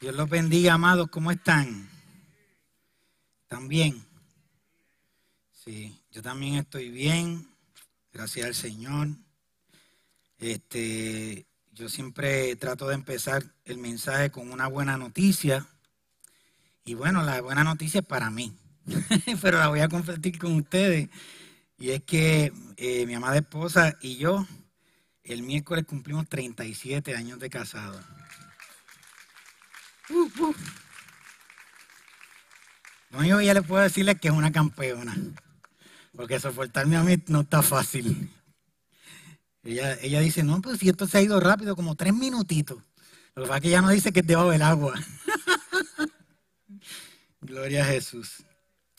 Dios los bendiga, amados. ¿Cómo están? ¿Están bien? Sí, yo también estoy bien. Gracias al Señor. Este, yo siempre trato de empezar el mensaje con una buena noticia. Y bueno, la buena noticia es para mí. Pero la voy a compartir con ustedes. Y es que eh, mi amada esposa y yo el miércoles cumplimos 37 años de casado. No, yo ya le puedo decirle que es una campeona, porque soportarme a mí no está fácil. Ella, ella dice, no, pues si esto se ha ido rápido, como tres minutitos. Lo que pasa es que ella no dice que es debajo del agua. Gloria a Jesús.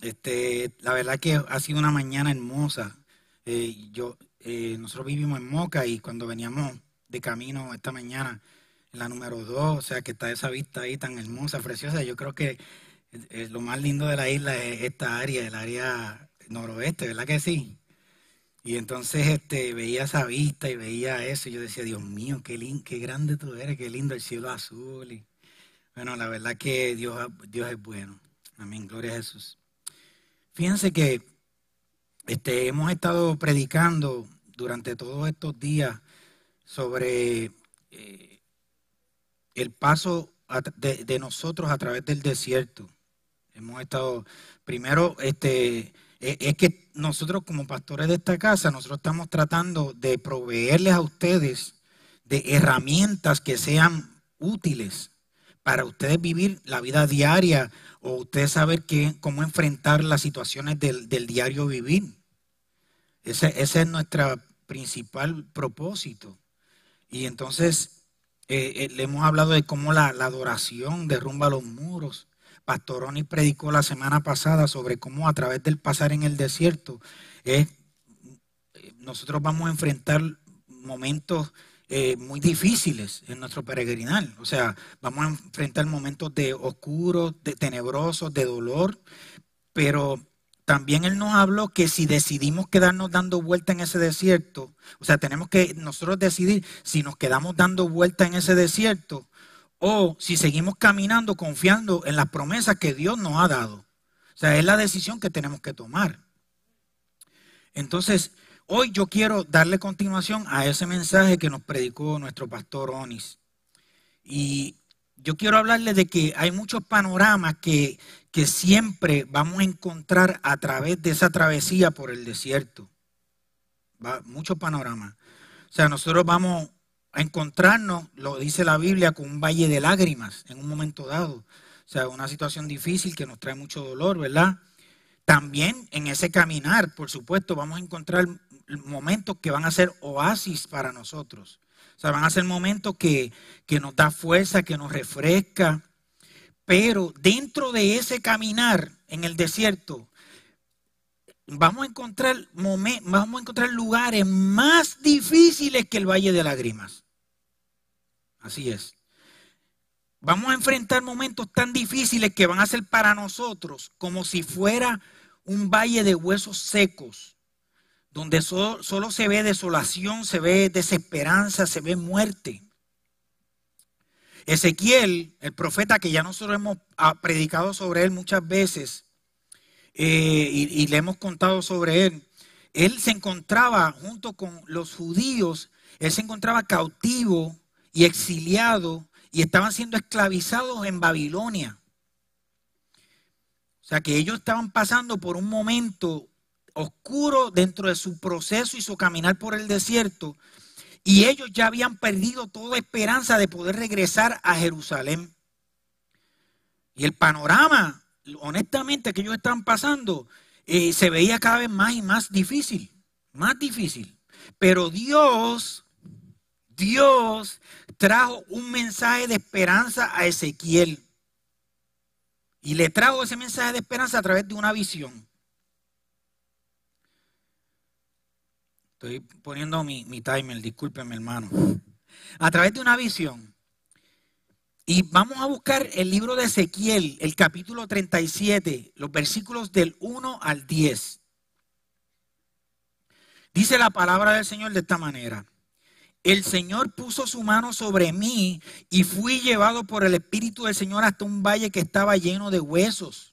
Este, la verdad que ha sido una mañana hermosa. Eh, yo, eh, nosotros vivimos en Moca y cuando veníamos de camino esta mañana, la número dos, o sea que está esa vista ahí tan hermosa, preciosa. Yo creo que lo más lindo de la isla es esta área, el área noroeste, ¿verdad que sí? Y entonces este, veía esa vista y veía eso y yo decía, Dios mío, qué, lindo, qué grande tú eres, qué lindo el cielo azul. Y, bueno, la verdad que Dios, Dios es bueno. Amén, gloria a Jesús. Fíjense que este, hemos estado predicando durante todos estos días sobre eh, el paso de, nosotros a través del desierto. Hemos estado, primero, este, e, es que nosotros como pastores de esta casa, nosotros estamos tratando de proveerles a ustedes de herramientas que sean útiles para ustedes vivir la vida diaria o ustedes saber qué, cómo enfrentar las situaciones del, diario vivir. Ese, ese es nuestro principal propósito. Y entonces eh, eh, le hemos hablado de cómo la, adoración derrumba los muros. Pastoroni predicó la semana pasada sobre cómo a través del pasar en el desierto eh, nosotros vamos a enfrentar momentos muy difíciles en nuestro peregrinar. O sea, vamos a enfrentar momentos de oscuros, de tenebrosos, de dolor, pero también Él nos habló que si decidimos quedarnos dando vuelta en ese desierto, o sea, tenemos que nosotros decidir si nos quedamos dando vuelta en ese desierto o si seguimos caminando confiando en las promesas que Dios nos ha dado. O sea, es la decisión que tenemos que tomar. Entonces, hoy yo quiero darle continuación a ese mensaje que nos predicó nuestro pastor Onis. Y yo quiero hablarle de que hay muchos panoramas que, que siempre vamos a encontrar a través de esa travesía por el desierto. Va, muchos panoramas. O sea, nosotros vamos a encontrarnos, lo dice la Biblia, con un valle de lágrimas en un momento dado. O sea, una situación difícil que nos trae mucho dolor, ¿verdad? También en ese caminar, por supuesto, vamos a encontrar momentos que van a ser oasis para nosotros. Sea, van a ser momentos que, nos da fuerza, que nos refresca. Pero dentro de ese caminar en el desierto, vamos a encontrar, vamos a encontrar lugares más difíciles que el Valle de Lágrimas. Así es. Vamos a enfrentar momentos tan difíciles que van a ser para nosotros como si fuera un valle de huesos secos donde solo, se ve desolación, se ve desesperanza, se ve muerte. Ezequiel, el profeta que ya nosotros hemos ah, predicado sobre él muchas veces eh, y, le hemos contado sobre él, él se encontraba junto con los judíos, él se encontraba cautivo y exiliado y estaban siendo esclavizados en Babilonia. O sea que ellos estaban pasando por un momento oscuro dentro de su proceso y su caminar por el desierto. Y ellos ya habían perdido toda esperanza de poder regresar a Jerusalén. Y el panorama, honestamente, que ellos están pasando, eh, se veía cada vez más y más difícil, más difícil. Pero Dios, Dios trajo un mensaje de esperanza a Ezequiel. Y le trajo ese mensaje de esperanza a través de una visión. Estoy poniendo mi, timer, discúlpenme hermano. A través de una visión. Y vamos a buscar el libro de Ezequiel, el capítulo 37, los versículos del 1 al 10. Dice la palabra del Señor de esta manera. El Señor puso su mano sobre mí y fui llevado por el Espíritu del Señor hasta un valle que estaba lleno de huesos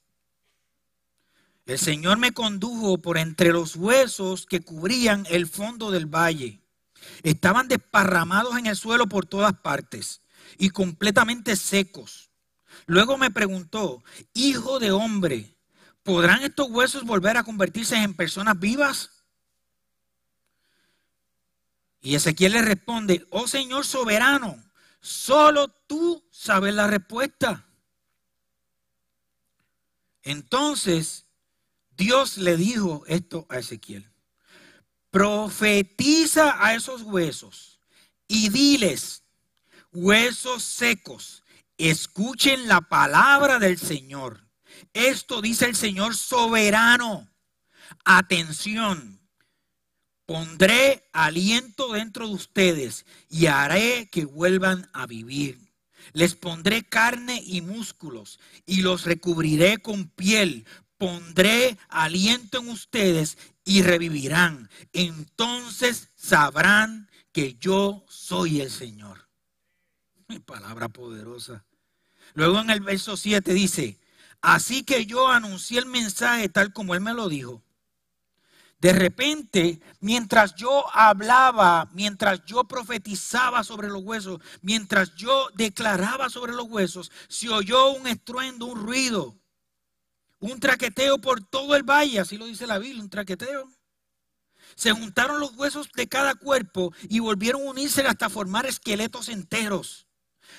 el Señor me condujo por entre los huesos que cubrían el fondo del valle. Estaban desparramados en el suelo por todas partes y completamente secos. Luego me preguntó, hijo de hombre, ¿podrán estos huesos volver a convertirse en personas vivas? Y Ezequiel le responde, oh Señor soberano, solo tú sabes la respuesta. Entonces Dios le dijo esto a Ezequiel. Profetiza a esos huesos y diles, huesos secos, escuchen la palabra del Señor. Esto dice el Señor soberano. Atención, pondré aliento dentro de ustedes y haré que vuelvan a vivir. Les pondré carne y músculos y los recubriré con piel pondré aliento en ustedes y revivirán. Entonces sabrán que yo soy el Señor. Mi palabra poderosa. Luego en el verso 7 dice, así que yo anuncié el mensaje tal como él me lo dijo. De repente, mientras yo hablaba, mientras yo profetizaba sobre los huesos, mientras yo declaraba sobre los huesos, se oyó un estruendo, un ruido un traqueteo por todo el valle, así lo dice la Biblia, un traqueteo. Se juntaron los huesos de cada cuerpo y volvieron a unirse hasta formar esqueletos enteros.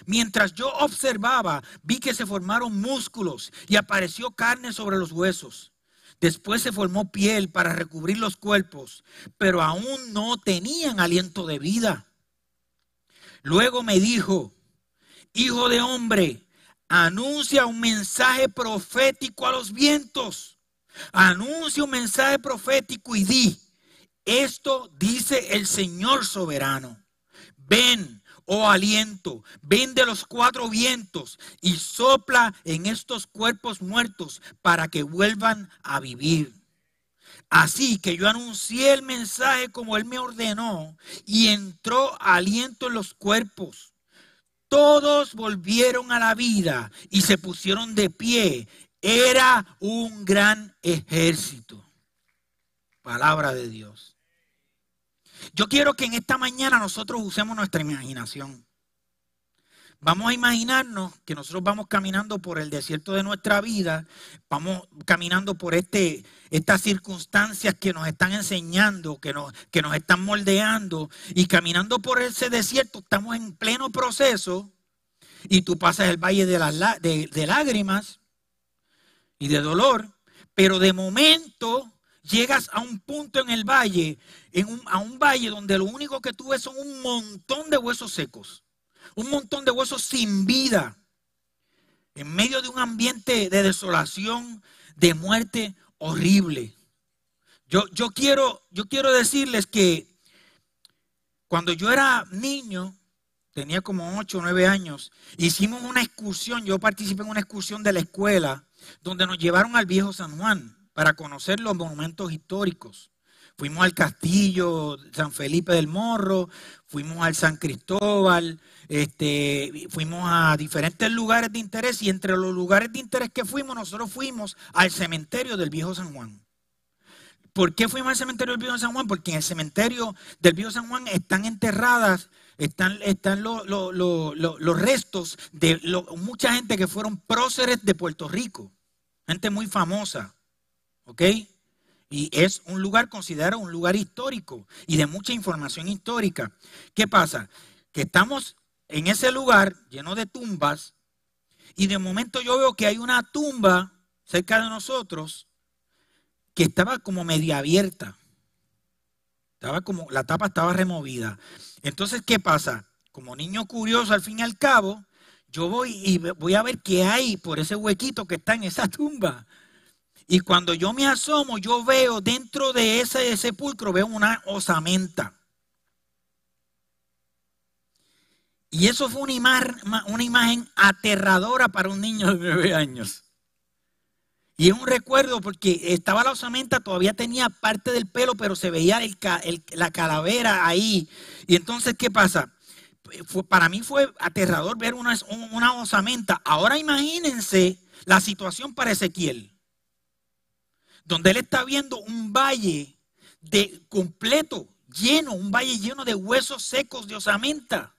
Mientras yo observaba, vi que se formaron músculos y apareció carne sobre los huesos. Después se formó piel para recubrir los cuerpos, pero aún no tenían aliento de vida. Luego me dijo, hijo de hombre, Anuncia un mensaje profético a los vientos. Anuncia un mensaje profético y di, esto dice el Señor soberano. Ven, oh aliento, ven de los cuatro vientos y sopla en estos cuerpos muertos para que vuelvan a vivir. Así que yo anuncié el mensaje como Él me ordenó y entró aliento en los cuerpos todos volvieron a la vida y se pusieron de pie. Era un gran ejército. Palabra de Dios. Yo quiero que en esta mañana nosotros usemos nuestra imaginación. Vamos a imaginarnos que nosotros vamos caminando por el desierto de nuestra vida, vamos caminando por este, estas circunstancias que nos están enseñando, que nos, que nos están moldeando, y caminando por ese desierto estamos en pleno proceso, y tú pasas el valle de, las, de, lágrimas y de dolor, pero de momento llegas a un punto en el valle, en a un valle donde lo único que tú ves son un montón de huesos secos un montón de huesos sin vida, en medio de un ambiente de desolación, de muerte horrible. Yo, yo, quiero, yo quiero decirles que cuando yo era niño, tenía como 8 o 9 años, hicimos una excursión, yo participé en una excursión de la escuela, donde nos llevaron al viejo San Juan para conocer los monumentos históricos. Fuimos al castillo San Felipe del Morro, fuimos al San Cristóbal, este, fuimos a diferentes lugares de interés y entre los lugares de interés que fuimos, nosotros fuimos al cementerio del Viejo San Juan. ¿Por qué fuimos al cementerio del Viejo San Juan? Porque en el cementerio del Viejo San Juan están enterradas, están, están los restos de mucha gente que fueron próceres de Puerto Rico, gente muy famosa, ¿ok? Y es un lugar considerado un lugar histórico y de mucha información histórica. ¿Qué pasa? Que estamos en ese lugar lleno de tumbas y de momento yo veo que hay una tumba cerca de nosotros que estaba como media abierta. Estaba como, la tapa estaba removida. Entonces, ¿qué pasa? Como niño curioso, al fin y al cabo, yo voy y voy a ver qué hay por ese huequito que está en esa tumba. Y cuando yo me asomo, yo veo dentro de ese sepulcro, veo una osamenta. Y eso fue una imagen, aterradora para un niño de nueve años. Y es un recuerdo porque estaba la osamenta, todavía tenía parte del pelo, pero se veía la calavera ahí. Y entonces, ¿qué pasa? para mí fue aterrador ver una osamenta. Ahora imagínense la situación para Ezequiel, donde él está viendo un valle de completo, lleno, un valle lleno de huesos secos de osamenta.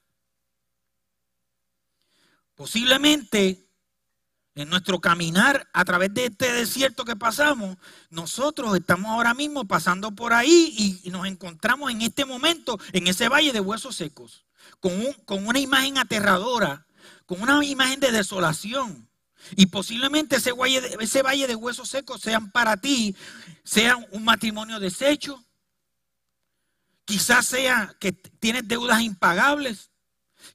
Posiblemente en nuestro caminar a través de este desierto que pasamos, nosotros estamos ahora mismo pasando por ahí y nos encontramos en este momento en ese valle de huesos secos, con, con una imagen aterradora, con una imagen de desolación. Y posiblemente ese valle, de, ese valle de huesos secos sean para ti, sean un matrimonio deshecho, quizás sea que tienes deudas impagables,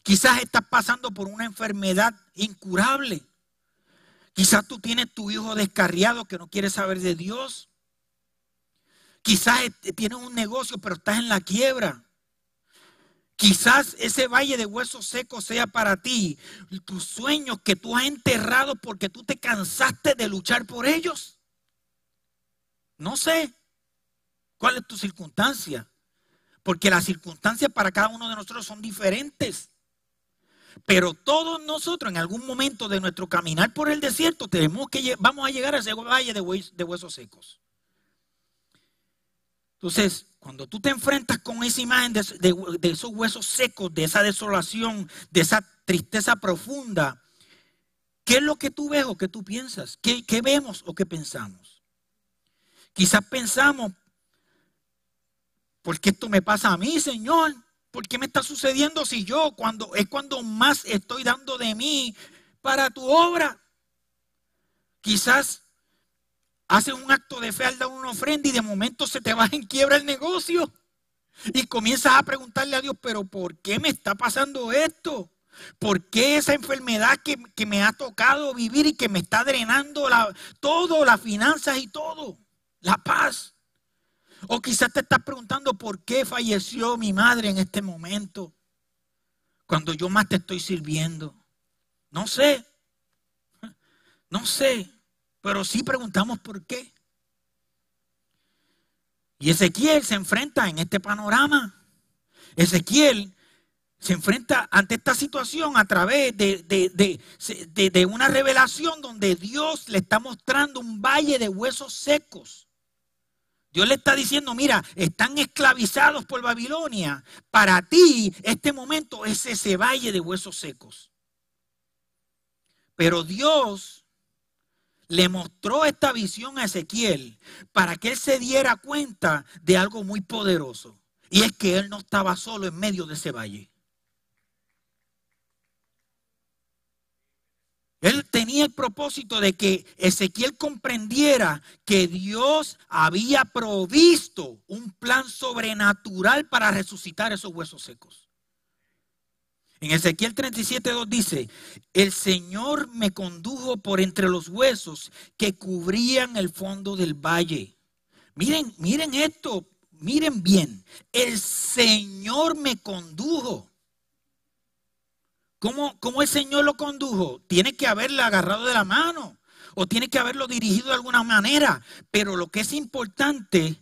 Quizás estás pasando por una enfermedad incurable. Quizás tú tienes tu hijo descarriado que no quiere saber de Dios. Quizás tienes un negocio pero estás en la quiebra. Quizás ese valle de huesos secos sea para ti tus sueños que tú has enterrado porque tú te cansaste de luchar por ellos. No sé cuál es tu circunstancia, porque las circunstancias para cada uno de nosotros son diferentes. Pero todos nosotros en algún momento de nuestro caminar por el desierto tenemos que vamos a llegar a ese valle de, huesos secos. Entonces, cuando tú te enfrentas con esa imagen de, esos huesos secos, de esa desolación, de esa tristeza profunda, ¿qué es lo que tú ves o qué tú piensas? ¿Qué, qué vemos o qué pensamos? Quizás pensamos, ¿por qué esto me pasa a mí, Señor? ¿Por qué me está sucediendo si yo cuando es cuando más estoy dando de mí para tu obra? Quizás haces un acto de fe al dar una ofrenda y de momento se te va en quiebra el negocio. Y comienzas a preguntarle a Dios, pero ¿por qué me está pasando esto? ¿Por qué esa enfermedad que, que me ha tocado vivir y que me está drenando todo, las finanzas y todo? La paz. O quizás te estás preguntando por qué falleció mi madre en este momento, cuando yo más te estoy sirviendo. No sé, no sé, pero sí preguntamos por qué. Y Ezequiel se enfrenta en este panorama. Ezequiel se enfrenta ante esta situación a través de, de, de, una revelación donde Dios le está mostrando un valle de huesos secos. Dios le está diciendo, mira, están esclavizados por Babilonia. Para ti este momento es ese valle de huesos secos. Pero Dios le mostró esta visión a Ezequiel para que él se diera cuenta de algo muy poderoso. Y es que él no estaba solo en medio de ese valle. Él tenía el propósito de que Ezequiel comprendiera que Dios había provisto un plan sobrenatural para resucitar esos huesos secos. En Ezequiel 37.2 dice, el Señor me condujo por entre los huesos que cubrían el fondo del valle. Miren, miren esto, miren bien, el Señor me condujo. ¿Cómo, el Señor lo condujo? Tiene que haberle agarrado de la mano o tiene que haberlo dirigido de alguna manera. Pero lo que es importante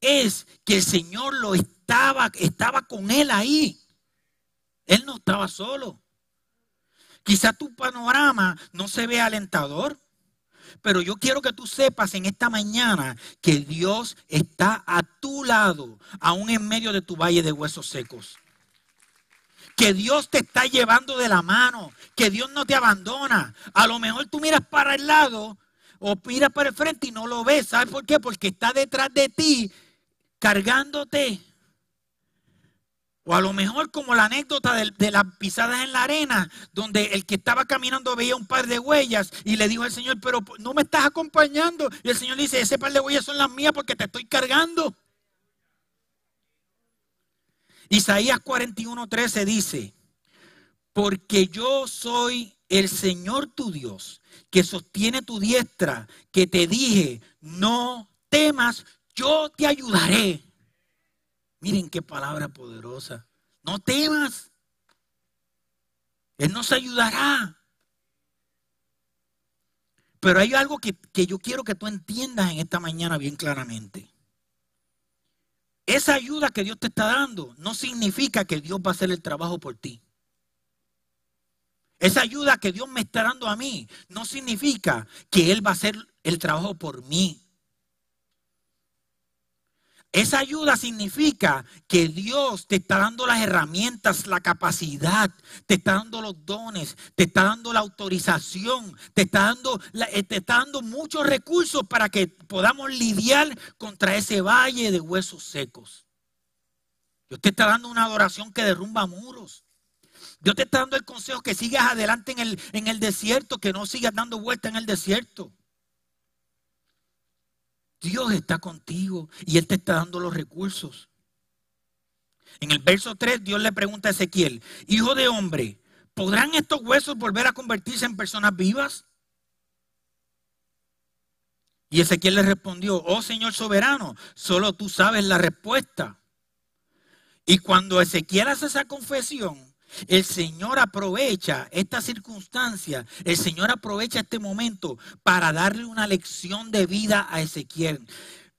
es que el Señor lo estaba, estaba con él ahí. Él no estaba solo. Quizá tu panorama no se ve alentador, pero yo quiero que tú sepas en esta mañana que Dios está a tu lado, aún en medio de tu valle de huesos secos que Dios te está llevando de la mano, que Dios no te abandona. A lo mejor tú miras para el lado o miras para el frente y no lo ves. ¿Sabes por qué? Porque está detrás de ti cargándote. O a lo mejor como la anécdota de, las pisadas en la arena, donde el que estaba caminando veía un par de huellas y le dijo al Señor, pero no me estás acompañando. Y el Señor dice, ese par de huellas son las mías porque te estoy cargando. Isaías 41:13 dice, porque yo soy el Señor tu Dios, que sostiene tu diestra, que te dije, no temas, yo te ayudaré. Miren qué palabra poderosa. No temas. Él nos ayudará. Pero hay algo que, que, yo quiero que tú entiendas en esta mañana bien claramente. Esa ayuda que Dios te está dando no significa que Dios va a hacer el trabajo por ti. Esa ayuda que Dios me está dando a mí no significa que Él va a hacer el trabajo por mí. Esa ayuda significa que Dios te está dando las herramientas, la capacidad, te está dando los dones, te está dando la autorización, te está dando, eh, te está dando muchos recursos para que podamos lidiar contra ese valle de huesos secos. Dios te está dando una adoración que derrumba muros. Dios te está dando el consejo que sigas adelante en el, en el desierto, que no sigas dando vuelta en el desierto. Dios está contigo y Él te está dando los recursos. En el verso 3 Dios le pregunta a Ezequiel, hijo de hombre, ¿podrán estos huesos volver a convertirse en personas vivas? Y Ezequiel le respondió, oh Señor soberano, solo tú sabes la respuesta. Y cuando Ezequiel hace esa confesión, el Señor aprovecha esta circunstancia, el Señor aprovecha este momento para darle una lección de vida a Ezequiel.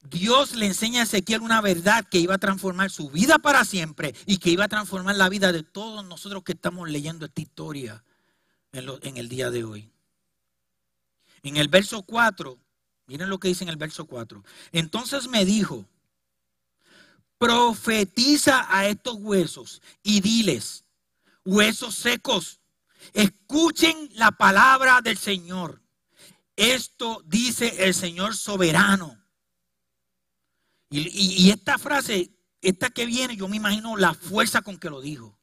Dios le enseña a Ezequiel una verdad que iba a transformar su vida para siempre y que iba a transformar la vida de todos nosotros que estamos leyendo esta historia en, el día de hoy. En el verso 4, miren lo que dice en el verso 4. Entonces me dijo, profetiza a estos huesos y diles, huesos secos, escuchen la palabra del Señor. Esto dice el Señor soberano. Y, esta frase, esta que viene, yo me imagino la fuerza con que lo dijo.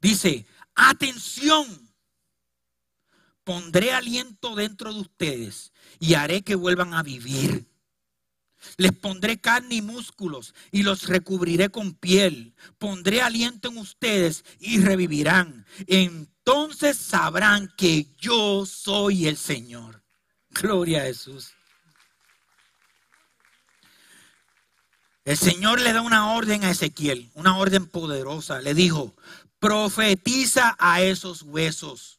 Dice, atención, pondré aliento dentro de ustedes y haré que vuelvan a vivir. Les pondré carne y músculos y los recubriré con piel. Pondré aliento en ustedes y revivirán. Entonces sabrán que yo soy el Señor. Gloria a Jesús. El Señor le da una orden a Ezequiel, una orden poderosa. Le dijo, profetiza a esos huesos.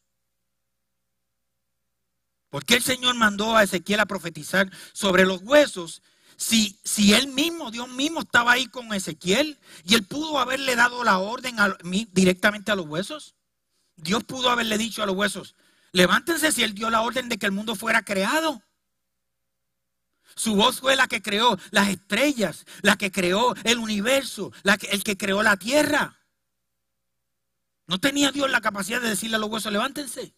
¿Por qué el Señor mandó a Ezequiel a profetizar sobre los huesos? Si, si él mismo, Dios mismo estaba ahí con Ezequiel y él pudo haberle dado la orden directamente a los huesos. Dios pudo haberle dicho a los huesos, levántense si él dio la orden de que el mundo fuera creado. Su voz fue la que creó las estrellas, la que creó el universo, la que, el que creó la tierra. No tenía Dios la capacidad de decirle a los huesos, levántense.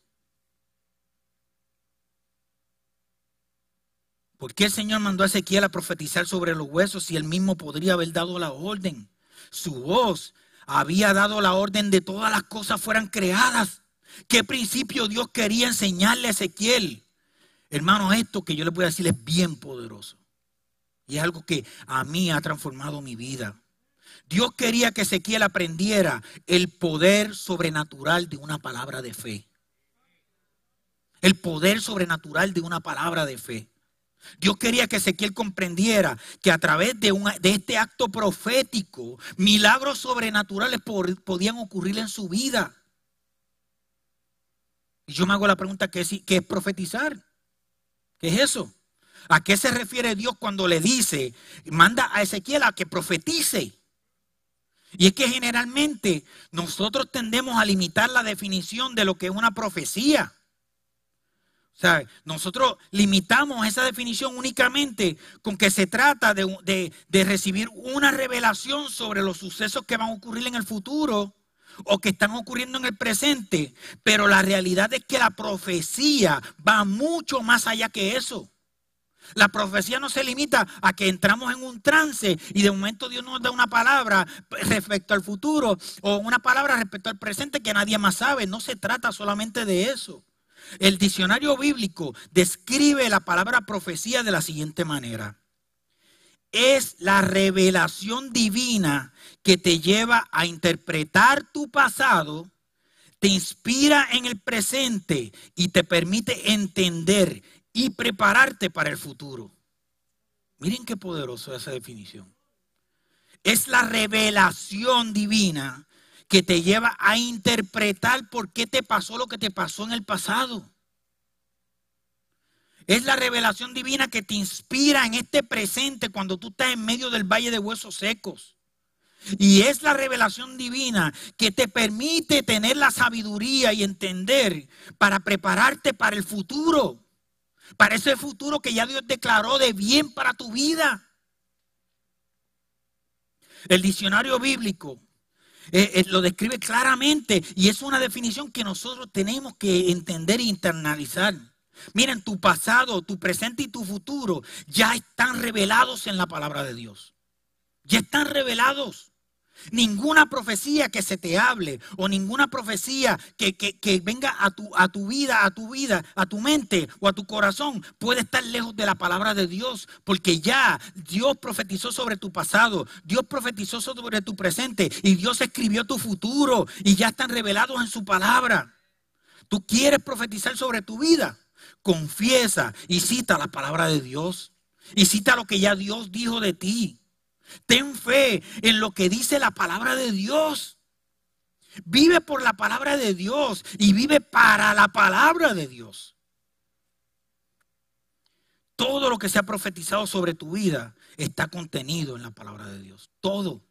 ¿Por qué el Señor mandó a Ezequiel a profetizar sobre los huesos si él mismo podría haber dado la orden? Su voz había dado la orden de todas las cosas fueran creadas. ¿Qué principio Dios quería enseñarle a Ezequiel? Hermano, esto que yo le voy a decir es bien poderoso. Y es algo que a mí ha transformado mi vida. Dios quería que Ezequiel aprendiera el poder sobrenatural de una palabra de fe. El poder sobrenatural de una palabra de fe. Dios quería que Ezequiel comprendiera que a través de, este acto profético, milagros sobrenaturales podían ocurrir en su vida. Y yo me hago la pregunta, ¿qué es, ¿qué es profetizar? ¿Qué es eso? ¿A qué se refiere Dios cuando le dice, manda a Ezequiel a que profetice? Y es que generalmente nosotros tendemos a limitar la definición de lo que es una profecía. O sea, nosotros limitamos esa definición únicamente con que se trata de, recibir una revelación sobre los sucesos que van a ocurrir en el futuro o que están ocurriendo en el presente. Pero la realidad es que la profecía va mucho más allá que eso. La profecía no se limita a que entramos en un trance y de momento Dios nos da una palabra respecto al futuro o una palabra respecto al presente que nadie más sabe. No se trata solamente de eso. El diccionario bíblico describe la palabra profecía de la siguiente manera. Es la revelación divina que te lleva a interpretar tu pasado, te inspira en el presente y te permite entender y prepararte para el futuro. Miren qué poderoso es esa definición. Es la revelación divina que te lleva a interpretar por qué te pasó lo que te pasó en el pasado. Es la revelación divina que te inspira en este presente cuando tú estás en medio del valle de huesos secos. Y es la revelación divina que te permite tener la sabiduría y entender para prepararte para el futuro para ese futuro que ya Dios declaró de bien para tu vida. El diccionario bíblico eh, eh, lo describe claramente y es una definición que nosotros tenemos que entender e internalizar. Miren, tu pasado, tu presente y tu futuro ya están revelados en la palabra de Dios. Ya están revelados. Ninguna profecía que se te hable o ninguna profecía que, venga a tu, a tu vida, a tu vida, a tu mente o a tu corazón puede estar lejos de la palabra de Dios, porque ya Dios profetizó sobre tu pasado, Dios profetizó sobre tu presente y Dios escribió tu futuro y ya están revelados en su palabra. Tú quieres profetizar sobre tu vida, confiesa y cita la palabra de Dios y cita lo que ya Dios dijo de ti. Ten fe en lo que dice la palabra de Dios. Vive por la palabra de Dios y vive para la palabra de Dios. Todo lo que se ha profetizado sobre tu vida está contenido en la palabra de Dios. Todo.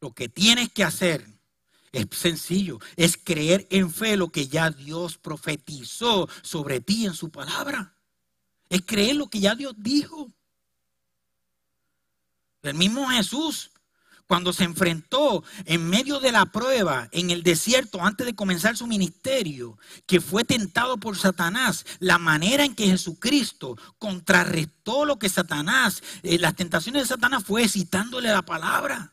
Lo que tienes que hacer es sencillo, es creer en fe lo que ya Dios profetizó sobre ti en su palabra. Es creer lo que ya Dios dijo. El mismo Jesús, cuando se enfrentó en medio de la prueba en el desierto antes de comenzar su ministerio, que fue tentado por Satanás, la manera en que Jesucristo contrarrestó lo que Satanás, eh, las tentaciones de Satanás fue citándole la palabra.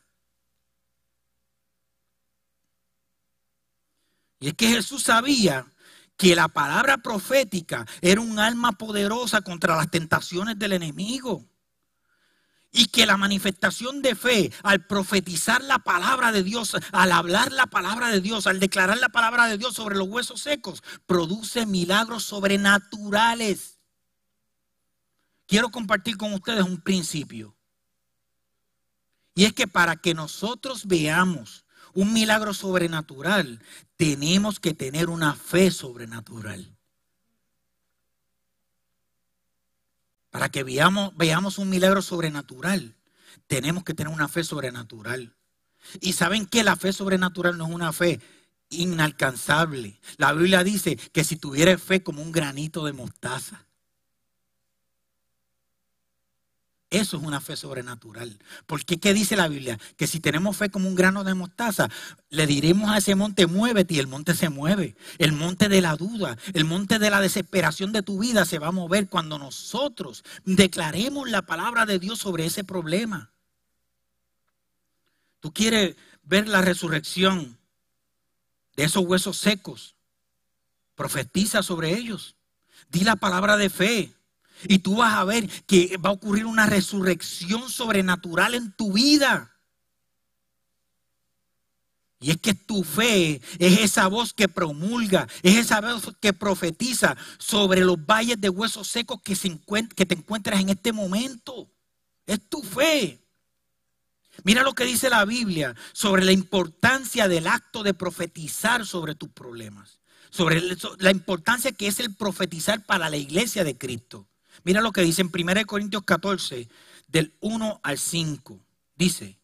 Y es que Jesús sabía que la palabra profética era un alma poderosa contra las tentaciones del enemigo. Y que la manifestación de fe, al profetizar la palabra de Dios, al hablar la palabra de Dios, al declarar la palabra de Dios sobre los huesos secos, produce milagros sobrenaturales. Quiero compartir con ustedes un principio. Y es que para que nosotros veamos un milagro sobrenatural, tenemos que tener una fe sobrenatural. Para que veamos, veamos un milagro sobrenatural, tenemos que tener una fe sobrenatural. Y saben que la fe sobrenatural no es una fe inalcanzable. La Biblia dice que si tuvieras fe como un granito de mostaza, Eso es una fe sobrenatural. Porque ¿qué dice la Biblia? Que si tenemos fe como un grano de mostaza, le diremos a ese monte, muévete y el monte se mueve. El monte de la duda, el monte de la desesperación de tu vida se va a mover cuando nosotros declaremos la palabra de Dios sobre ese problema. Tú quieres ver la resurrección de esos huesos secos. Profetiza sobre ellos. Di la palabra de fe. Y tú vas a ver que va a ocurrir una resurrección sobrenatural en tu vida. Y es que tu fe es esa voz que promulga, es esa voz que profetiza sobre los valles de huesos secos que, que te encuentras en este momento. Es tu fe. Mira lo que dice la Biblia sobre la importancia del acto de profetizar sobre tus problemas, sobre la importancia que es el profetizar para la iglesia de Cristo. Mira lo que dice en 1 Corintios 14, del 1 al 5. Dice,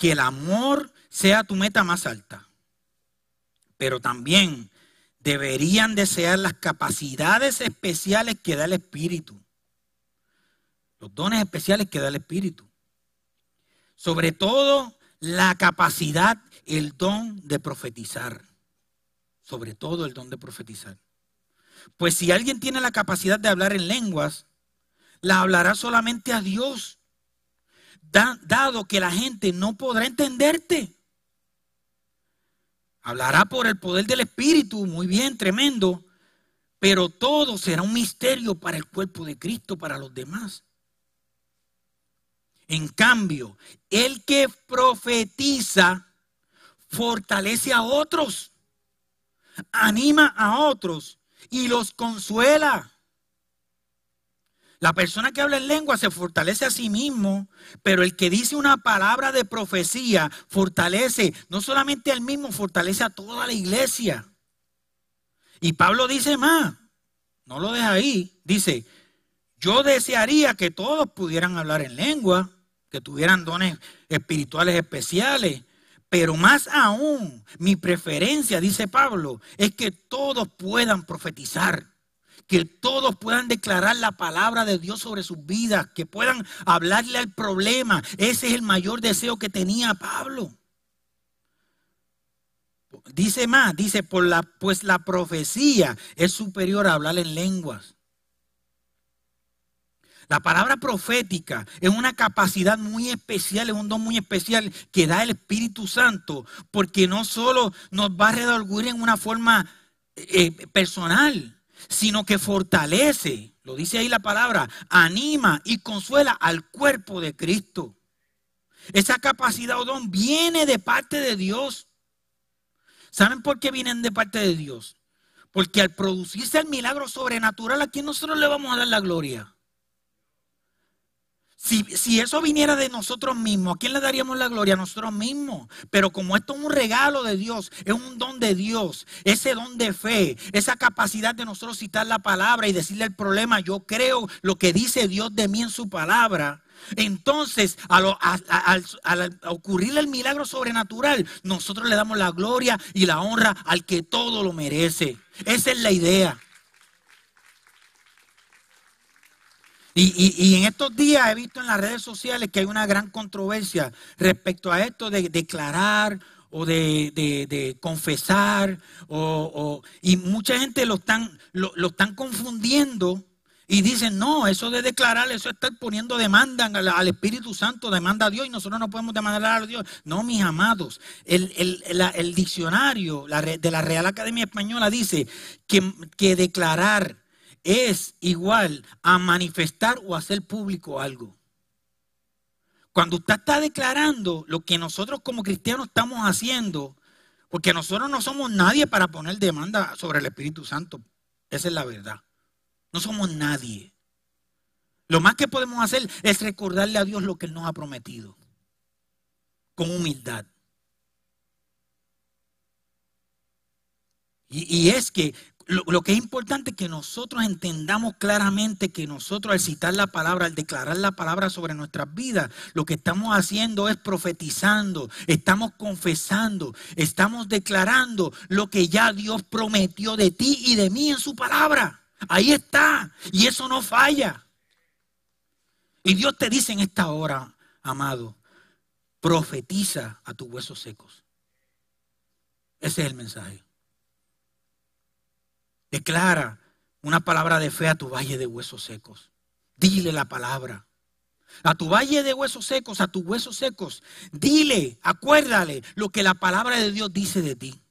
que el amor sea tu meta más alta, pero también deberían desear las capacidades especiales que da el Espíritu. Los dones especiales que da el Espíritu. Sobre todo la capacidad, el don de profetizar. Sobre todo el don de profetizar. Pues si alguien tiene la capacidad de hablar en lenguas, la hablará solamente a Dios, dado que la gente no podrá entenderte. Hablará por el poder del Espíritu, muy bien, tremendo, pero todo será un misterio para el cuerpo de Cristo, para los demás. En cambio, el que profetiza fortalece a otros, anima a otros y los consuela. La persona que habla en lengua se fortalece a sí mismo, pero el que dice una palabra de profecía fortalece no solamente al mismo, fortalece a toda la iglesia. Y Pablo dice más, no lo deja ahí, dice, yo desearía que todos pudieran hablar en lengua, que tuvieran dones espirituales especiales, pero más aún, mi preferencia, dice Pablo, es que todos puedan profetizar que todos puedan declarar la palabra de Dios sobre sus vidas, que puedan hablarle al problema. Ese es el mayor deseo que tenía Pablo. Dice más, dice, por la, pues la profecía es superior a hablar en lenguas. La palabra profética es una capacidad muy especial, es un don muy especial que da el Espíritu Santo, porque no solo nos va a redorguir en una forma eh, personal, sino que fortalece, lo dice ahí la palabra, anima y consuela al cuerpo de Cristo. Esa capacidad o don viene de parte de Dios. ¿Saben por qué vienen de parte de Dios? Porque al producirse el milagro sobrenatural, ¿a quién nosotros le vamos a dar la gloria? Si, eso viniera de nosotros mismos, ¿a quién le daríamos la gloria? A nosotros mismos. Pero como esto es un regalo de Dios, es un don de Dios, ese don de fe, esa capacidad de nosotros citar la palabra y decirle el problema, yo creo lo que dice Dios de mí en su palabra. Entonces, al ocurrir el milagro sobrenatural, nosotros le damos la gloria y la honra al que todo lo merece. Esa es la idea. Y, en estos días he visto en las redes sociales que hay una gran controversia respecto a esto de declarar o de, confesar. O, y mucha gente lo están, lo, están confundiendo y dicen, no, eso de declarar, eso es estar poniendo demanda al, Espíritu Santo, demanda a Dios y nosotros no podemos demandar a Dios. No, mis amados, el, el, diccionario de la Real Academia Española dice que declarar es igual a manifestar o hacer público algo. Cuando usted está declarando lo que nosotros como cristianos estamos haciendo, porque nosotros no somos nadie para poner demanda sobre el Espíritu Santo. Esa es la verdad. No somos nadie. Lo más que podemos hacer es recordarle a Dios lo que Él nos ha prometido. Con humildad. Y, y es que lo, que es importante es que nosotros entendamos claramente que nosotros al citar la palabra, al declarar la palabra sobre nuestras vidas, lo que estamos haciendo es profetizando, estamos confesando, estamos declarando lo que ya Dios prometió de ti y de mí en su palabra. Ahí está. Y eso no falla. Y Dios te dice en esta hora, amado, profetiza a tus huesos secos. Ese es el mensaje. Declara una palabra de fe a tu valle de huesos secos. Dile la palabra. A tu valle de huesos secos, a tus huesos secos, dile, acuérdale lo que la palabra de Dios dice de ti.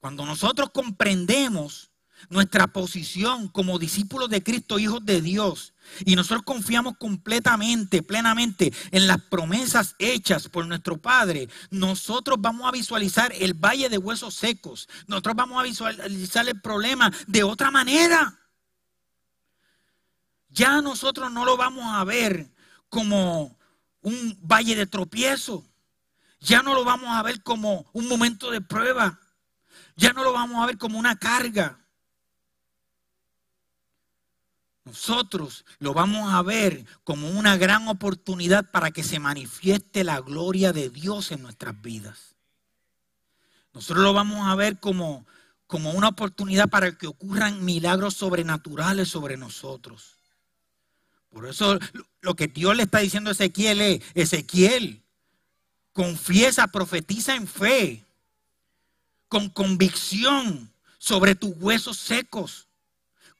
Cuando nosotros comprendemos nuestra posición como discípulos de Cristo, hijos de Dios. Y nosotros confiamos completamente, plenamente en las promesas hechas por nuestro Padre. Nosotros vamos a visualizar el valle de huesos secos. Nosotros vamos a visualizar el problema de otra manera. Ya nosotros no lo vamos a ver como un valle de tropiezo. Ya no lo vamos a ver como un momento de prueba. Ya no lo vamos a ver como una carga nosotros lo vamos a ver como una gran oportunidad para que se manifieste la gloria de Dios en nuestras vidas. Nosotros lo vamos a ver como, como una oportunidad para que ocurran milagros sobrenaturales sobre nosotros. Por eso lo que Dios le está diciendo a Ezequiel es, Ezequiel, confiesa, profetiza en fe, con convicción sobre tus huesos secos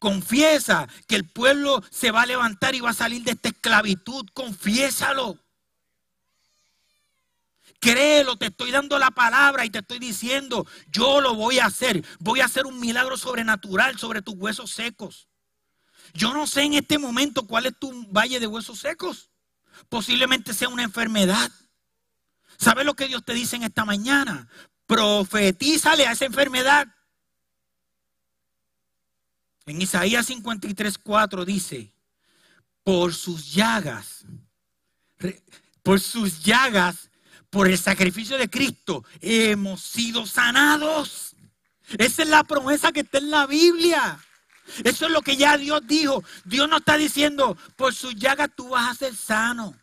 Confiesa que el pueblo se va a levantar y va a salir de esta esclavitud. Confiésalo. Créelo, te estoy dando la palabra y te estoy diciendo, yo lo voy a hacer. Voy a hacer un milagro sobrenatural sobre tus huesos secos. Yo no sé en este momento cuál es tu valle de huesos secos. Posiblemente sea una enfermedad. ¿Sabes lo que Dios te dice en esta mañana? Profetízale a esa enfermedad. En Isaías 53, 4 dice, por sus llagas, por sus llagas, por el sacrificio de Cristo, hemos sido sanados. Esa es la promesa que está en la Biblia. Eso es lo que ya Dios dijo. Dios no está diciendo, por sus llagas tú vas a ser sano.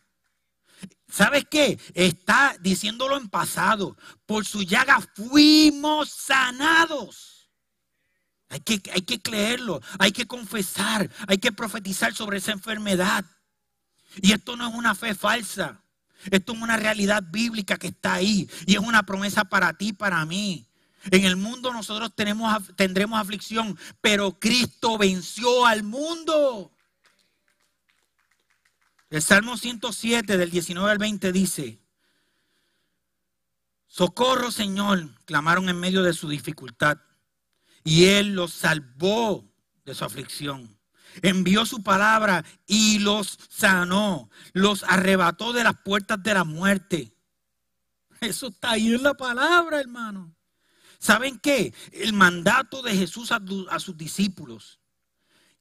¿Sabes qué? Está diciéndolo en pasado. Por su llaga fuimos sanados. Hay que, hay que creerlo, hay que confesar, hay que profetizar sobre esa enfermedad. Y esto no es una fe falsa. Esto es una realidad bíblica que está ahí. Y es una promesa para ti, para mí. En el mundo nosotros tenemos, tendremos aflicción, pero Cristo venció al mundo. El Salmo 107 del 19 al 20 dice, Socorro Señor, clamaron en medio de su dificultad, y Él los salvó de su aflicción. Envió su palabra y los sanó, los arrebató de las puertas de la muerte. Eso está ahí en la palabra, hermano. ¿Saben qué? El mandato de Jesús a, sus discípulos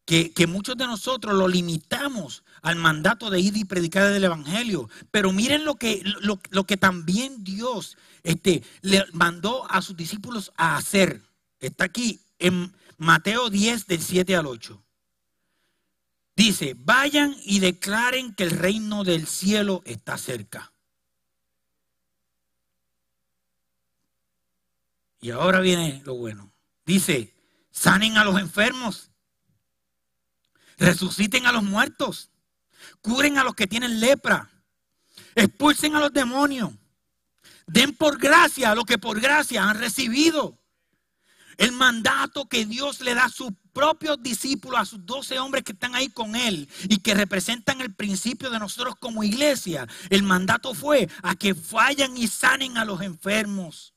que, muchos de nosotros lo limitamos al mandato de ir y predicar el Evangelio. Pero miren lo que, lo, que también Dios este, le mandó a sus discípulos a hacer. Está aquí en Mateo 10, del 7 al 8. Dice, vayan y declaren que el reino del cielo está cerca. Y ahora viene lo bueno. Dice, sanen a los enfermos resuciten a los muertos, curen a los que tienen lepra, expulsen a los demonios, den por gracia lo que por gracia han recibido. El mandato que Dios le da a sus propios discípulos, a sus doce hombres que están ahí con Él y que representan el principio de nosotros como iglesia. El mandato fue a que vayan y sanen a los enfermos.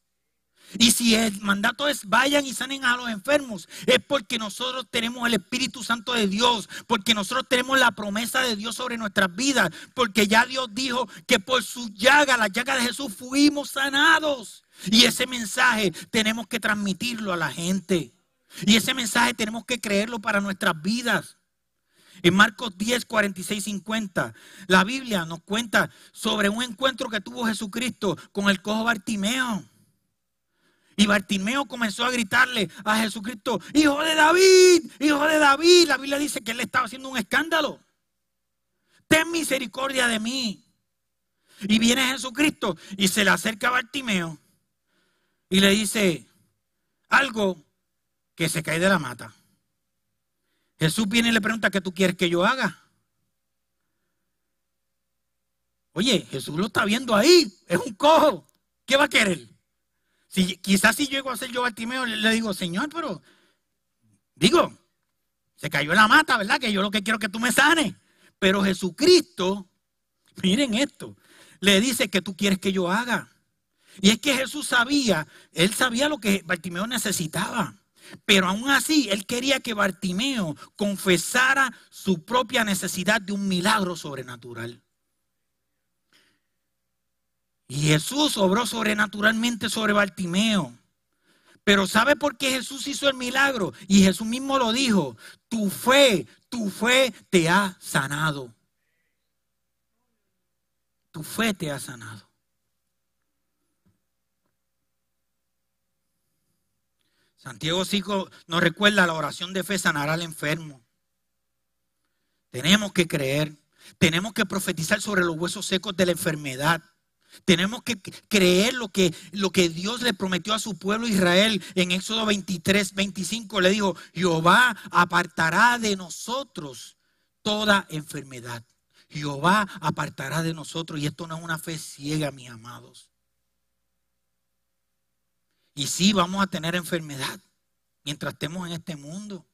Y si el mandato es vayan y sanen a los enfermos, es porque nosotros tenemos el Espíritu Santo de Dios, porque nosotros tenemos la promesa de Dios sobre nuestras vidas, porque ya Dios dijo que por su llaga, la llaga de Jesús, fuimos sanados. Y ese mensaje tenemos que transmitirlo a la gente. Y ese mensaje tenemos que creerlo para nuestras vidas. En Marcos 10, 46, 50, la Biblia nos cuenta sobre un encuentro que tuvo Jesucristo con el cojo Bartimeo. Y Bartimeo comenzó a gritarle a Jesucristo, hijo de David, hijo de David. La Biblia dice que él estaba haciendo un escándalo. Ten misericordia de mí. Y viene Jesucristo y se le acerca a Bartimeo y le dice algo que se cae de la mata. Jesús viene y le pregunta, ¿qué tú quieres que yo haga? Oye, Jesús lo está viendo ahí, es un cojo. ¿Qué va a querer? Si, quizás si llego a ser yo Bartimeo, le, digo, Señor, pero digo, se cayó la mata, ¿verdad? Que yo lo que quiero es que tú me sanes. Pero Jesucristo, miren esto, le dice que tú quieres que yo haga. Y es que Jesús sabía, él sabía lo que Bartimeo necesitaba. Pero aún así, él quería que Bartimeo confesara su propia necesidad de un milagro sobrenatural. Y Jesús obró sobrenaturalmente sobre Bartimeo. Pero ¿sabe por qué Jesús hizo el milagro? Y Jesús mismo lo dijo, tu fe, tu fe te ha sanado. Tu fe te ha sanado. Santiago 5 nos recuerda la oración de fe sanará al enfermo. Tenemos que creer, tenemos que profetizar sobre los huesos secos de la enfermedad. Tenemos que creer lo que, lo que Dios le prometió a su pueblo Israel en Éxodo 23, 25. Le dijo, Jehová apartará de nosotros toda enfermedad. Jehová apartará de nosotros. Y esto no es una fe ciega, mis amados. Y sí, vamos a tener enfermedad mientras estemos en este mundo.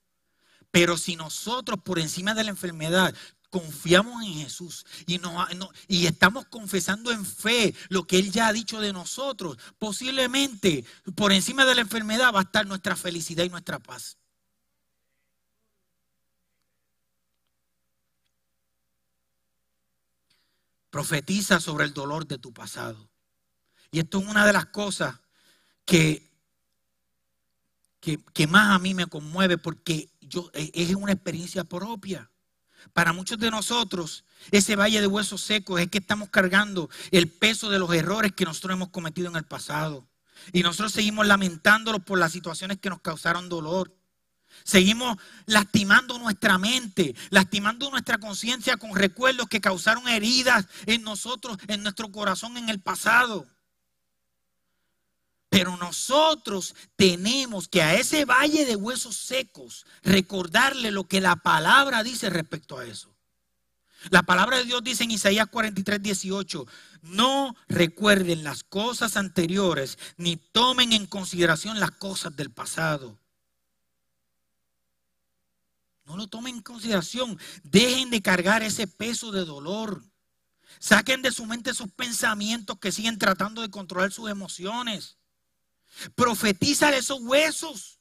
Pero si nosotros por encima de la enfermedad confiamos en Jesús y, estamos confesando en fe lo que Él ya ha dicho de nosotros, posiblemente por encima de la enfermedad va a estar nuestra felicidad y nuestra paz. Profetiza sobre el dolor de tu pasado. Y esto es una de las cosas que, que, que más a mí me conmueve porque yo, es una experiencia propia. Para muchos de nosotros, ese valle de huesos secos es que estamos cargando el peso de los errores que nosotros hemos cometido en el pasado. Y nosotros seguimos lamentándolos por las situaciones que nos causaron dolor. Seguimos lastimando nuestra mente, lastimando nuestra conciencia con recuerdos que causaron heridas en nosotros, en nuestro corazón en el pasado. Pero nosotros tenemos que a ese valle de huesos secos recordarle lo que la palabra dice respecto a eso. La palabra de Dios dice en Isaías 43, 18, no recuerden las cosas anteriores ni tomen en consideración las cosas del pasado. No lo tomen en consideración. Dejen de cargar ese peso de dolor. Saquen de su mente esos pensamientos que siguen tratando de controlar sus emociones. Profetiza esos huesos.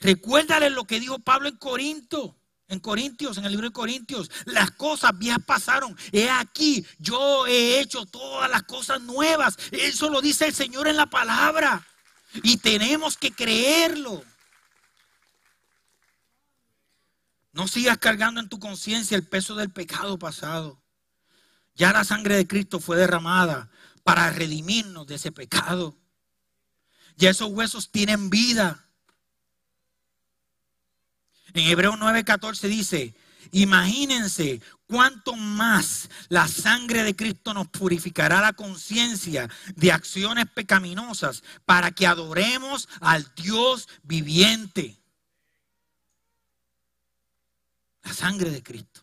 Recuérdale lo que dijo Pablo en Corinto. En Corintios, en el libro de Corintios, las cosas viejas pasaron. He aquí, yo he hecho todas las cosas nuevas. Eso lo dice el Señor en la palabra. Y tenemos que creerlo. No sigas cargando en tu conciencia el peso del pecado pasado. Ya la sangre de Cristo fue derramada para redimirnos de ese pecado. Ya esos huesos tienen vida. En Hebreo 9:14 dice, imagínense cuánto más la sangre de Cristo nos purificará la conciencia de acciones pecaminosas para que adoremos al Dios viviente. La sangre de Cristo.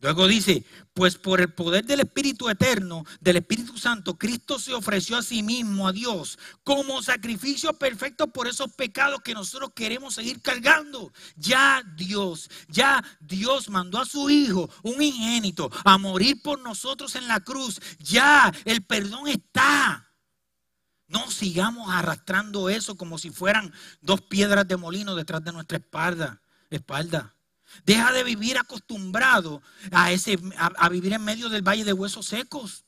Luego dice, pues por el poder del Espíritu Eterno, del Espíritu Santo, Cristo se ofreció a sí mismo, a Dios, como sacrificio perfecto por esos pecados que nosotros queremos seguir cargando. Ya Dios, ya Dios mandó a su Hijo, un ingénito, a morir por nosotros en la cruz. Ya el perdón está. No sigamos arrastrando eso como si fueran dos piedras de molino detrás de nuestra espalda. espalda. Deja de vivir acostumbrado a, ese, a, vivir en medio del valle de huesos secos.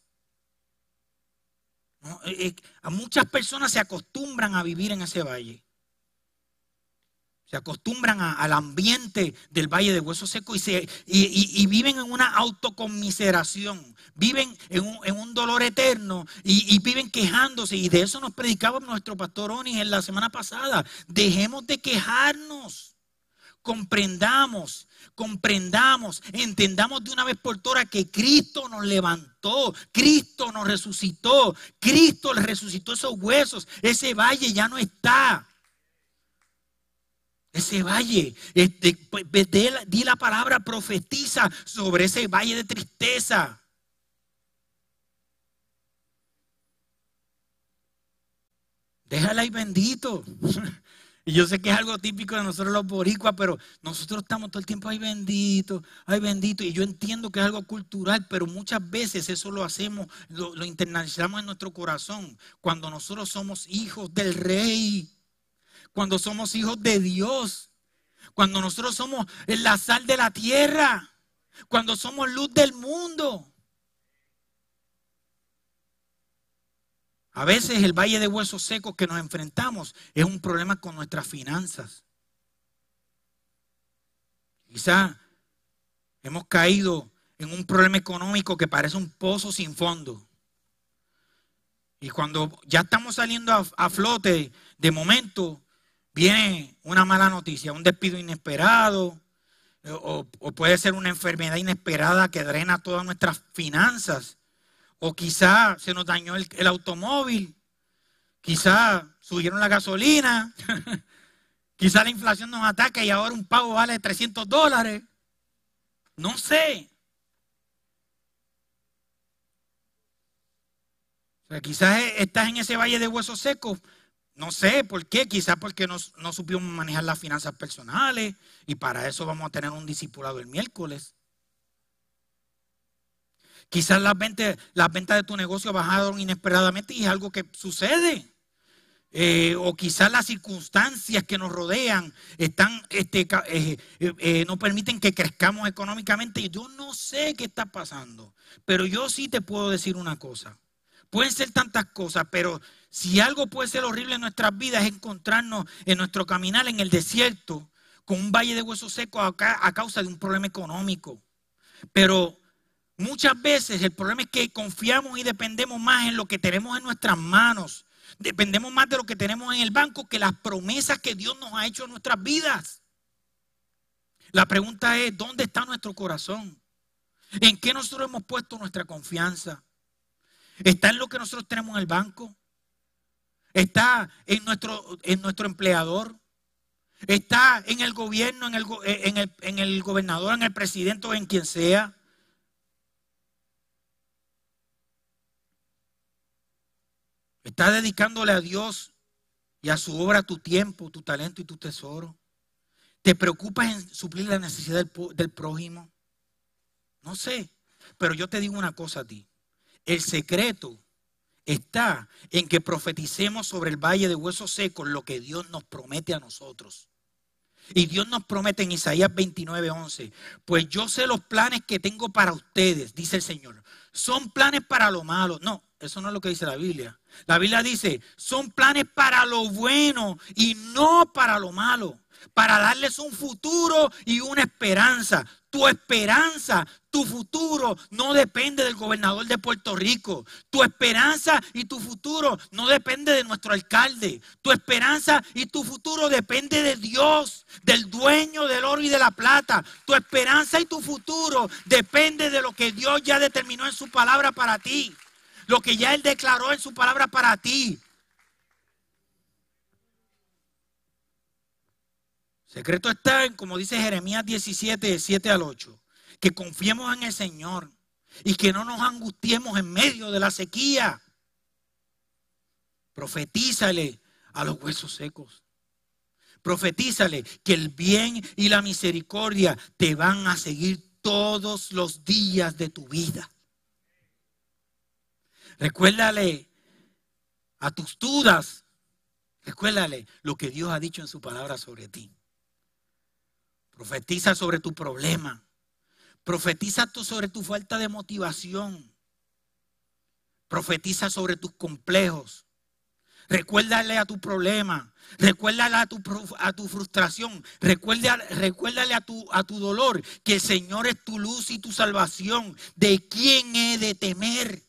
Eh, eh, a muchas personas se acostumbran a vivir en ese valle. Se acostumbran al ambiente del valle de huesos secos y, se, y, viven en una autocomiseración. Viven en un, en un dolor eterno y, viven quejándose. Y de eso nos predicaba nuestro pastor Onis en la semana pasada. Dejemos de quejarnos comprendamos, comprendamos, entendamos de una vez por todas que Cristo nos levantó, Cristo nos resucitó, Cristo le resucitó esos huesos, ese valle ya no está. Ese valle, este, pues, di la palabra, profetiza sobre ese valle de tristeza. Déjala ahí bendito. Y yo sé que es algo típico de nosotros los boricuas, pero nosotros estamos todo el tiempo, ay bendito, ay bendito. Y yo entiendo que es algo cultural, pero muchas veces eso lo hacemos, lo, lo internalizamos en nuestro corazón. Cuando nosotros somos hijos del rey, cuando somos hijos de Dios, cuando nosotros somos la sal de la tierra, cuando somos luz del mundo. A veces el valle de huesos secos que nos enfrentamos es un problema con nuestras finanzas. Quizá hemos caído en un problema económico que parece un pozo sin fondo. Y cuando ya estamos saliendo a, flote, de momento viene una mala noticia, un despido inesperado, o, o, puede ser una enfermedad inesperada que drena todas nuestras finanzas. O quizá se nos dañó el, automóvil. Quizá subieron la gasolina. quizá la inflación nos ataca y ahora un pago vale 300 dólares. No sé. O sea, quizás estás en ese valle de huesos secos No sé por qué, quizás porque no, no supimos manejar las finanzas personales y para eso vamos a tener un discipulado el miércoles. Quizás las ventas, de tu negocio bajaron inesperadamente y es algo que sucede. Eh, o quizás las circunstancias que nos rodean están, este, eh, eh, no permiten que crezcamos económicamente. Yo no sé qué está pasando, pero yo sí te puedo decir una cosa. Pueden ser tantas cosas, pero si algo puede ser horrible en nuestras vidas es encontrarnos en nuestro caminar en el desierto con un valle de huesos secos a causa de un problema económico. Pero muchas veces el problema es que confiamos y dependemos más en lo que tenemos en nuestras manos. Dependemos más de lo que tenemos en el banco que las promesas que Dios nos ha hecho en nuestras vidas. La pregunta es, ¿dónde está nuestro corazón? ¿En qué nosotros hemos puesto nuestra confianza? ¿Está en lo que nosotros tenemos en el banco? ¿Está en nuestro, en nuestro empleador? ¿Está en el gobierno, en el, en, el, en el gobernador, en el presidente o en quien sea? ¿Estás dedicándole a Dios y a su obra tu tiempo, tu talento y tu tesoro? ¿Te preocupas en suplir la necesidad del, del prójimo? No sé, pero yo te digo una cosa a ti. El secreto está en que profeticemos sobre el valle de huesos secos lo que Dios nos promete a nosotros. Y Dios nos promete en Isaías 29, 11, pues yo sé los planes que tengo para ustedes, dice el Señor. Son planes para lo malo. No, eso no es lo que dice la Biblia. La Biblia dice, son planes para lo bueno y no para lo malo para darles un futuro y una esperanza. Tu esperanza, tu futuro no depende del gobernador de Puerto Rico. Tu esperanza y tu futuro no depende de nuestro alcalde. Tu esperanza y tu futuro depende de Dios, del dueño del oro y de la plata. Tu esperanza y tu futuro depende de lo que Dios ya determinó en su palabra para ti. Lo que ya Él declaró en su palabra para ti. Secreto está en, como dice Jeremías 17, 7 al 8, que confiemos en el Señor y que no nos angustiemos en medio de la sequía. Profetízale a los huesos secos. Profetízale que el bien y la misericordia te van a seguir todos los días de tu vida. Recuérdale a tus dudas, recuérdale lo que Dios ha dicho en su palabra sobre ti. Profetiza sobre tu problema. Profetiza sobre tu falta de motivación. Profetiza sobre tus complejos. Recuérdale a tu problema. Recuérdale a tu, a tu frustración. Recuérdale, recuérdale a, tu, a tu dolor que el Señor es tu luz y tu salvación. ¿De quién he de temer?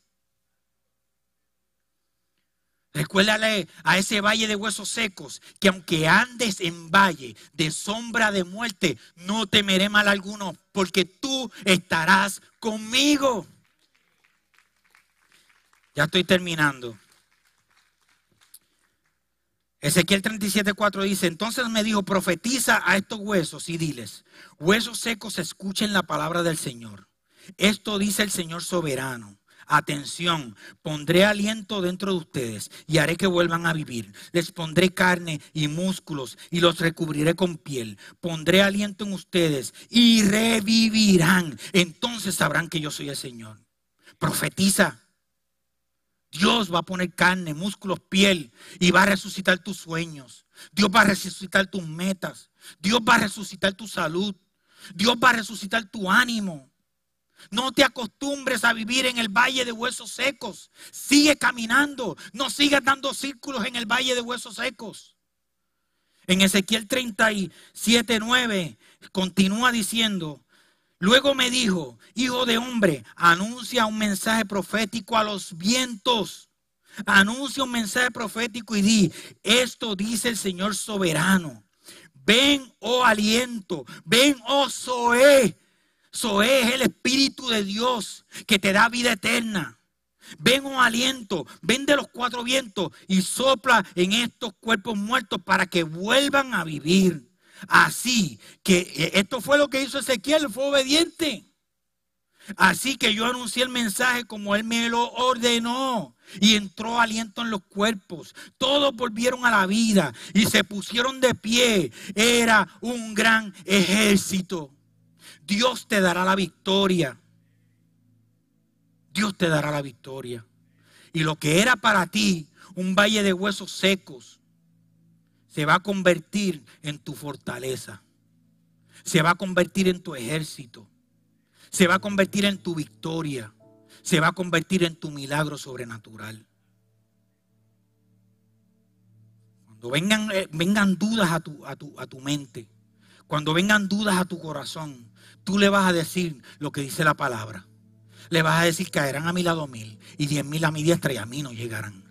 Recuérdale a ese valle de huesos secos que aunque andes en valle de sombra de muerte, no temeré mal alguno, porque tú estarás conmigo. Ya estoy terminando. Ezequiel 37:4 dice, entonces me dijo, profetiza a estos huesos y diles, huesos secos, escuchen la palabra del Señor. Esto dice el Señor soberano. Atención, pondré aliento dentro de ustedes y haré que vuelvan a vivir. Les pondré carne y músculos y los recubriré con piel. Pondré aliento en ustedes y revivirán. Entonces sabrán que yo soy el Señor. Profetiza. Dios va a poner carne, músculos, piel y va a resucitar tus sueños. Dios va a resucitar tus metas. Dios va a resucitar tu salud. Dios va a resucitar tu ánimo. No te acostumbres a vivir en el valle de huesos secos. Sigue caminando. No sigas dando círculos en el valle de huesos secos. En Ezequiel 37, 9 continúa diciendo, luego me dijo, hijo de hombre, anuncia un mensaje profético a los vientos. Anuncia un mensaje profético y di, esto dice el Señor soberano. Ven, oh aliento, ven, oh Zoé eso es el Espíritu de Dios que te da vida eterna. Ven un aliento, ven de los cuatro vientos y sopla en estos cuerpos muertos para que vuelvan a vivir. Así que eh, esto fue lo que hizo Ezequiel, fue obediente. Así que yo anuncié el mensaje como Él me lo ordenó. Y entró aliento en los cuerpos. Todos volvieron a la vida y se pusieron de pie. Era un gran ejército. Dios te dará la victoria. Dios te dará la victoria. Y lo que era para ti un valle de huesos secos se va a convertir en tu fortaleza. Se va a convertir en tu ejército. Se va a convertir en tu victoria. Se va a convertir en tu milagro sobrenatural. Cuando vengan, eh, dudas a tu, a, tu, a tu mente, cuando vengan dudas a tu corazón, tú le vas a decir lo que dice la palabra. Le vas a decir, caerán a mi lado mil y diez mil a mi diestra y a mí no llegarán.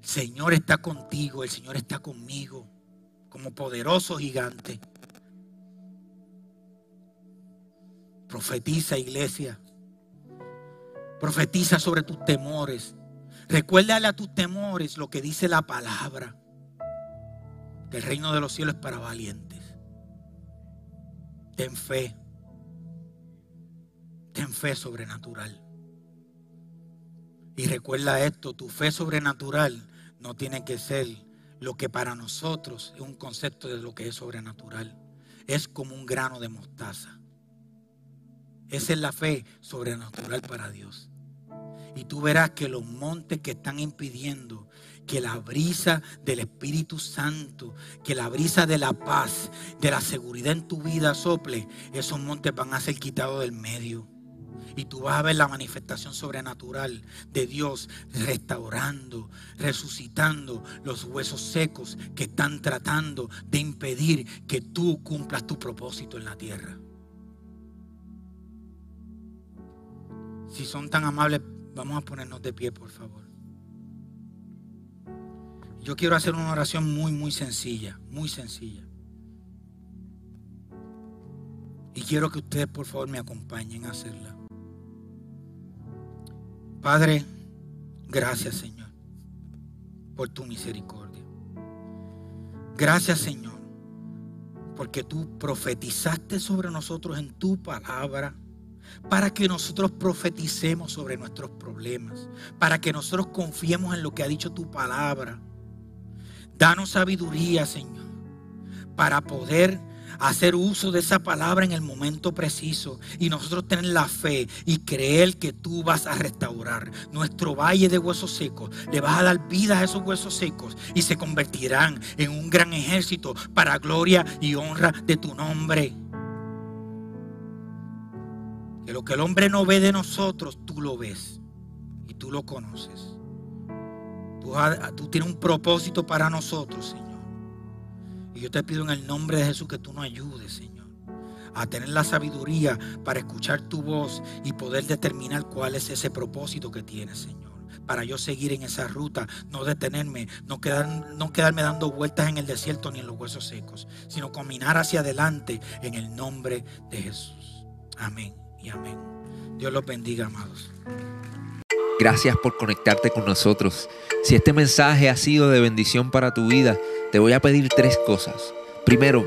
Señor está contigo, el Señor está conmigo como poderoso gigante. Profetiza, iglesia. Profetiza sobre tus temores. Recuérdale a tus temores lo que dice la palabra. Que el reino de los cielos es para valientes. Ten fe. Ten fe sobrenatural. Y recuerda esto, tu fe sobrenatural no tiene que ser lo que para nosotros es un concepto de lo que es sobrenatural. Es como un grano de mostaza. Esa es la fe sobrenatural para Dios. Y tú verás que los montes que están impidiendo que la brisa del Espíritu Santo, que la brisa de la paz, de la seguridad en tu vida sople, esos montes van a ser quitados del medio. Y tú vas a ver la manifestación sobrenatural de Dios restaurando, resucitando los huesos secos que están tratando de impedir que tú cumplas tu propósito en la tierra. Si son tan amables, vamos a ponernos de pie, por favor. Yo quiero hacer una oración muy, muy sencilla, muy sencilla. Y quiero que ustedes, por favor, me acompañen a hacerla. Padre, gracias Señor por tu misericordia. Gracias Señor porque tú profetizaste sobre nosotros en tu palabra para que nosotros profeticemos sobre nuestros problemas, para que nosotros confiemos en lo que ha dicho tu palabra. Danos sabiduría, Señor, para poder hacer uso de esa palabra en el momento preciso y nosotros tener la fe y creer que tú vas a restaurar nuestro valle de huesos secos. Le vas a dar vida a esos huesos secos y se convertirán en un gran ejército para gloria y honra de tu nombre. Que lo que el hombre no ve de nosotros, tú lo ves y tú lo conoces. Tú, tienes un propósito para nosotros, Señor. Y yo te pido en el nombre de Jesús que tú nos ayudes, Señor, a tener la sabiduría para escuchar tu voz y poder determinar cuál es ese propósito que tienes, Señor. Para yo seguir en esa ruta, no detenerme, no, no quedarme dando vueltas en el desierto ni en los huesos secos, sino caminar hacia adelante en el nombre de Jesús. Amén amén. Dios los bendiga, amados. Gracias por conectarte con nosotros. Si este mensaje ha sido de bendición para tu vida, te voy a pedir tres cosas. Primero,